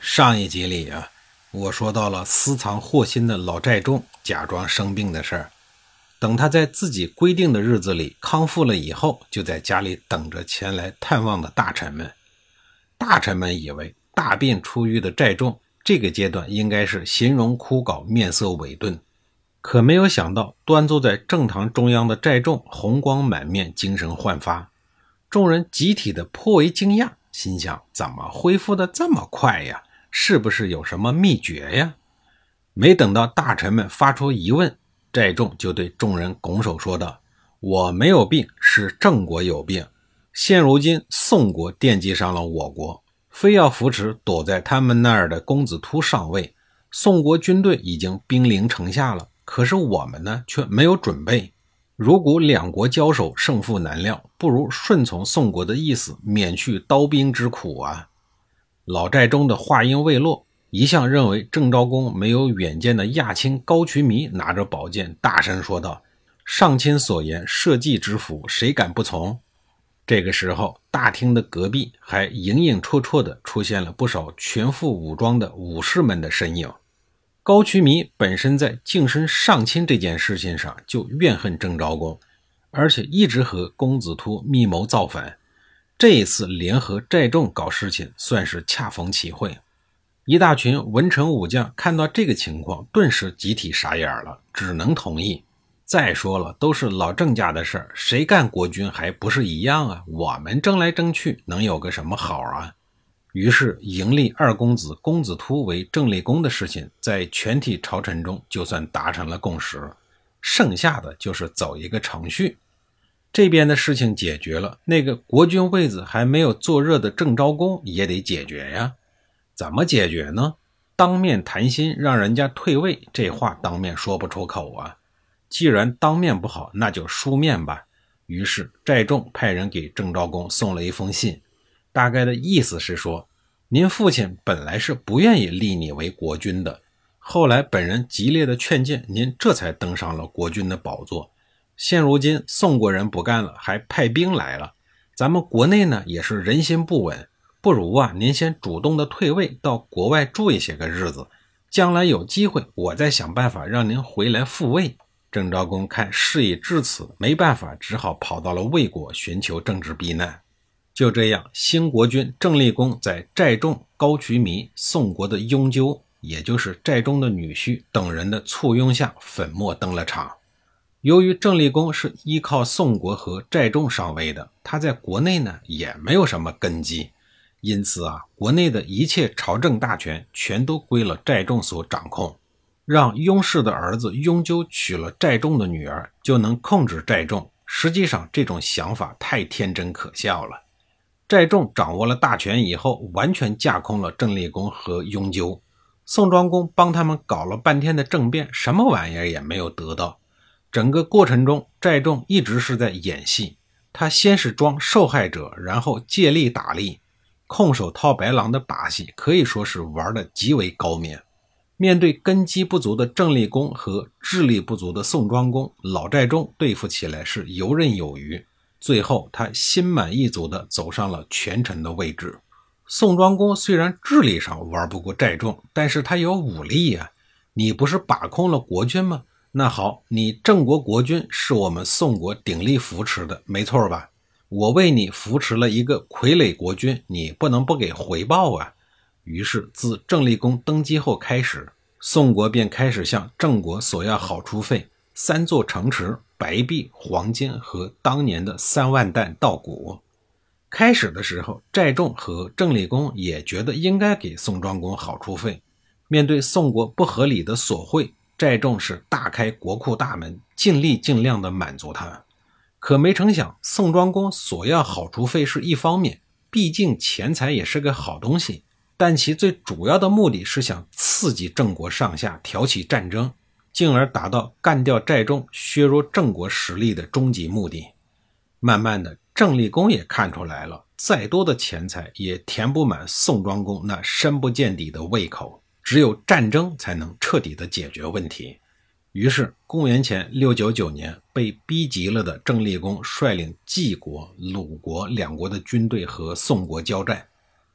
上一集里啊，我说到了私藏祸心的老寨众假装生病的事儿。等他在自己规定的日子里康复了以后，就在家里等着前来探望的大臣们。大臣们以为大病初愈的寨众这个阶段应该是形容枯槁、面色萎顿，可没有想到端坐在正堂中央的寨众红光满面、精神焕发，众人集体的颇为惊讶，心想：怎么恢复的这么快呀？是不是有什么秘诀呀？没等到大臣们发出疑问，寨众就对众人拱手说道：“我没有病，是郑国有病。现如今宋国惦记上了我国，非要扶持躲在他们那儿的公子突上位。宋国军队已经兵临城下了，可是我们呢却没有准备。如果两国交手，胜负难料，不如顺从宋国的意思，免去刀兵之苦啊。”老寨中的话音未落，一向认为郑昭公没有远见的亚卿高渠弥拿着宝剑，大声说道：“上卿所言，社稷之福，谁敢不从？”这个时候，大厅的隔壁还影影绰绰地出现了不少全副武装的武士们的身影。高渠弥本身在晋升上卿这件事情上就怨恨郑昭公，而且一直和公子突密谋造反。这一次联合寨众搞事情，算是恰逢其会。一大群文臣武将看到这个情况，顿时集体傻眼了，只能同意。再说了，都是老郑家的事儿，谁干国君还不是一样啊？我们争来争去，能有个什么好啊？于是，迎立二公子公子突为郑立公的事情，在全体朝臣中就算达成了共识，剩下的就是走一个程序。这边的事情解决了，那个国君位子还没有坐热的郑昭公也得解决呀。怎么解决呢？当面谈心，让人家退位，这话当面说不出口啊。既然当面不好，那就书面吧。于是寨众派人给郑昭公送了一封信，大概的意思是说：您父亲本来是不愿意立你为国君的，后来本人极烈的劝谏，您这才登上了国君的宝座。现如今宋国人不干了，还派兵来了。咱们国内呢也是人心不稳，不如啊，您先主动的退位，到国外住一些个日子，将来有机会，我再想办法让您回来复位。郑昭公看事已至此，没办法，只好跑到了魏国寻求政治避难。就这样，新国君郑立公在寨众、高渠弥、宋国的雍纠，也就是寨中的女婿等人的簇拥下，粉墨登了场。由于郑立公是依靠宋国和寨众上位的，他在国内呢也没有什么根基，因此啊，国内的一切朝政大权全都归了寨众所掌控。让雍氏的儿子雍纠娶了寨众的女儿，就能控制寨众。实际上，这种想法太天真可笑了。寨众掌握了大权以后，完全架空了郑立公和雍纠。宋庄公帮他们搞了半天的政变，什么玩意儿也没有得到。整个过程中，寨众一直是在演戏。他先是装受害者，然后借力打力，空手套白狼的把戏可以说是玩的极为高明。面对根基不足的郑立公和智力不足的宋庄公，老寨众对付起来是游刃有余。最后，他心满意足地走上了权臣的位置。宋庄公虽然智力上玩不过寨众，但是他有武力呀。你不是把控了国君吗？那好，你郑国国君是我们宋国鼎力扶持的，没错吧？我为你扶持了一个傀儡国君，你不能不给回报啊！于是，自郑立公登基后开始，宋国便开始向郑国索要好处费：三座城池、白璧、黄金和当年的三万担稻谷。开始的时候，寨众和郑立公也觉得应该给宋庄公好处费。面对宋国不合理的索贿，寨众是大开国库大门，尽力尽量的满足他们，可没成想，宋庄公索要好处费是一方面，毕竟钱财也是个好东西。但其最主要的目的是想刺激郑国上下，挑起战争，进而达到干掉寨众、削弱郑国实力的终极目的。慢慢的，郑立公也看出来了，再多的钱财也填不满宋庄公那深不见底的胃口，只有战争才能彻底的解决问题。于是，公元前六九九年，被逼急了的郑立公率领晋国、鲁国两国的军队和宋国交战。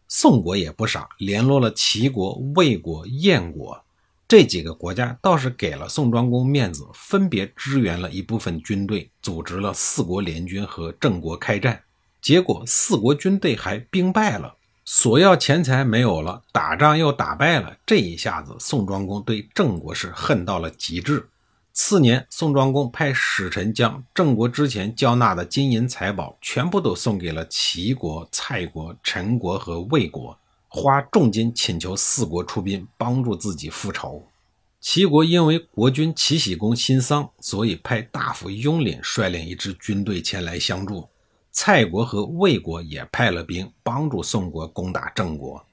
宋国也不傻，联络了齐国、魏国、燕国这几个国家，倒是给了宋庄公面子，分别支援了一部分军队，组织了四国联军和郑国开战。结果四国军队还兵败了，索要钱财没有了，打仗又打败了。这一下子，宋庄公对郑国是恨到了极致。次年，宋庄公派使臣将郑国之前交纳的金银财宝全部都送给了齐国、蔡国、陈国和魏国，花重金请求四国出兵帮助自己复仇。齐国因为国君齐僖公新丧，所以派大夫雍廪率领一支军队前来相助。蔡国和魏国也派了兵帮助宋国攻打郑国。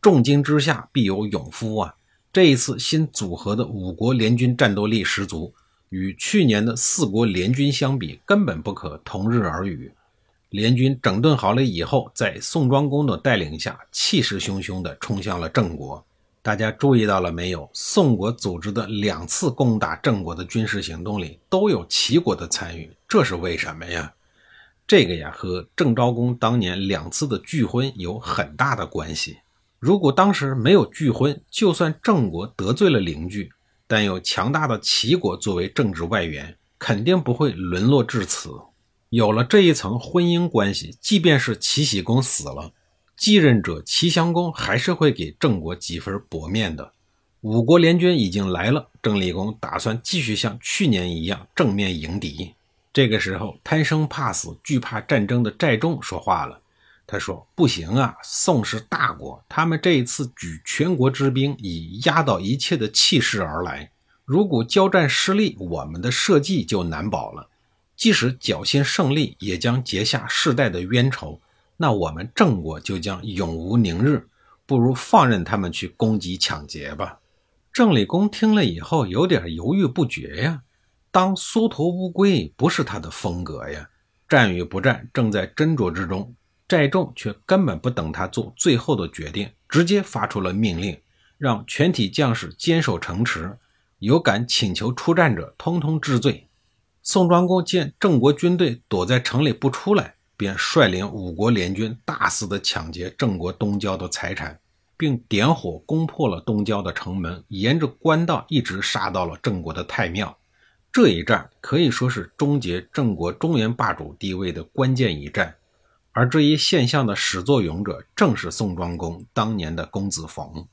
重金之下必有勇夫啊！这一次新组合的五国联军战斗力十足，与去年的四国联军相比，根本不可同日而语。联军整顿好了以后，在宋庄公的带领下，气势汹汹地冲向了郑国。大家注意到了没有？宋国组织的两次攻打郑国的军事行动里，都有齐国的参与，这是为什么呀？这个呀，和郑昭公当年两次的拒婚有很大的关系。如果当时没有拒婚，就算郑国得罪了邻居，但有强大的齐国作为政治外援，肯定不会沦落至此。有了这一层婚姻关系，即便是齐僖公死了，继任者齐襄公还是会给郑国几分薄面的。五国联军已经来了，郑厉公打算继续像去年一样正面迎敌。这个时候，贪生怕死、惧怕战争的寨众说话了。他说：“不行啊，宋是大国，他们这一次举全国之兵，以压倒一切的气势而来。如果交战失利，我们的社稷就难保了。即使侥幸胜利，也将结下世代的冤仇。那我们郑国就将永无宁日。不如放任他们去攻击抢劫吧。”郑理公听了以后，有点犹豫不决呀。当缩头乌龟不是他的风格呀。战与不战，正在斟酌之中。寨众却根本不等他做最后的决定，直接发出了命令，让全体将士坚守城池，有敢请求出战者，通通治罪。宋庄公见郑国军队躲在城里不出来，便率领五国联军大肆的抢劫郑国东郊的财产，并点火攻破了东郊的城门，沿着官道一直杀到了郑国的太庙。这一战可以说是终结郑国中原霸主地位的关键一战。而这一现象的始作俑者，正是宋庄公当年的公子冯。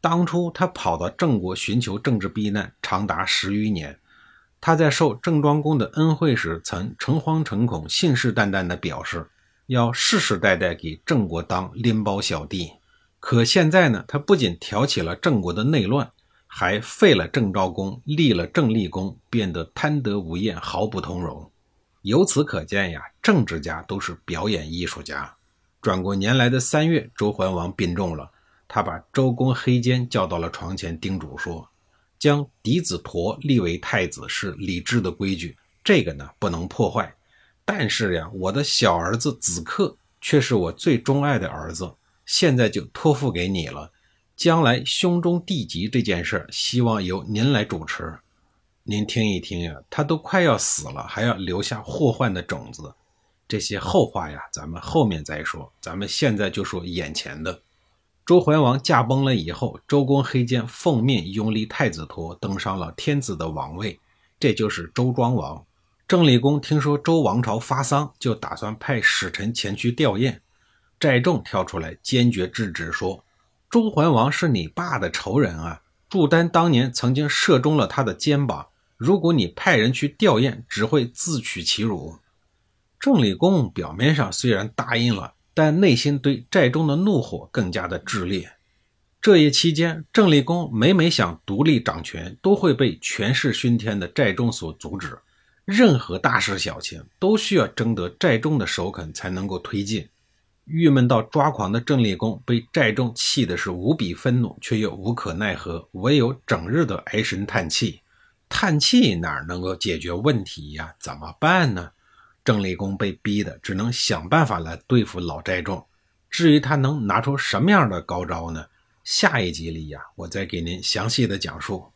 当初他跑到郑国寻求政治避难，长达十余年。他在受郑庄公的恩惠时，曾诚惶诚恐、信誓旦旦地表示要世世代代给郑国当拎包小弟。可现在呢，他不仅挑起了郑国的内乱，还废了郑昭公，立了郑立公，变得贪得无厌，毫不通融。由此可见呀，政治家都是表演艺术家。转过年来的三月，周桓王病重了，他把周公黑肩叫到了床前，叮嘱说：“将嫡子佗立为太子是礼制的规矩，这个呢不能破坏。但是呀，我的小儿子子克却是我最钟爱的儿子，现在就托付给你了。将来胸中弟及这件事，希望由您来主持。”您听一听呀，他都快要死了，还要留下祸患的种子。这些后话呀，咱们后面再说。咱们现在就说眼前的。周桓王驾崩了以后，周公黑肩奉命拥立太子佗登上了天子的王位，这就是周庄王。郑立公听说周王朝发丧，就打算派使臣前去吊唁。寨众跳出来坚决制止说：“周桓王是你爸的仇人啊！祝丹当年曾经射中了他的肩膀。”如果你派人去吊唁，只会自取其辱。郑理公表面上虽然答应了，但内心对寨中的怒火更加的炽烈。这一期间，郑立公每每想独立掌权，都会被权势熏天的寨中所阻止。任何大事小情都需要征得寨中的首肯才能够推进。郁闷到抓狂的郑立功被寨众气的是无比愤怒，却又无可奈何，唯有整日的唉声叹气。叹气哪能够解决问题呀？怎么办呢？郑立功被逼的只能想办法来对付老寨众。至于他能拿出什么样的高招呢？下一集里呀，我再给您详细的讲述。